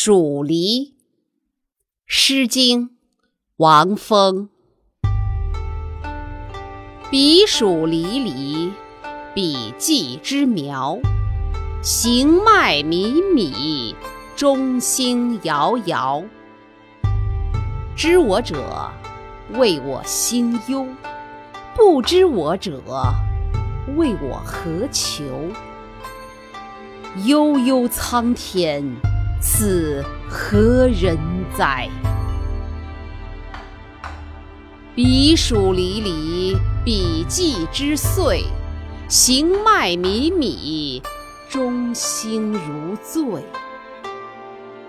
蜀离，《诗经》王风。彼黍离离，彼稷之苗。行迈靡靡，中兴遥遥。知我者，谓我心忧；不知我者，谓我何求？悠悠苍天。此何人哉？彼黍离离，彼稷之岁。行迈靡靡，中兴如醉。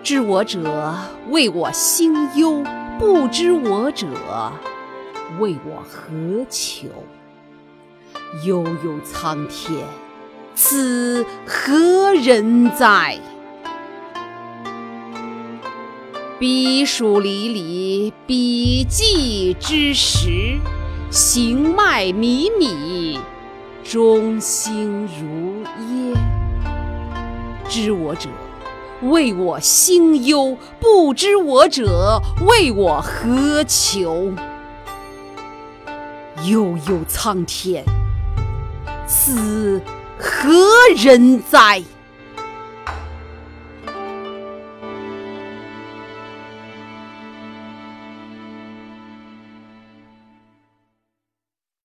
知我者，谓我心忧；不知我者，谓我何求？悠悠苍天，此何人哉？彼黍离离，彼稷之实。行迈靡靡，中兴如耶。知我者，谓我心忧；不知我者，谓我何求？悠悠苍天，此何人哉？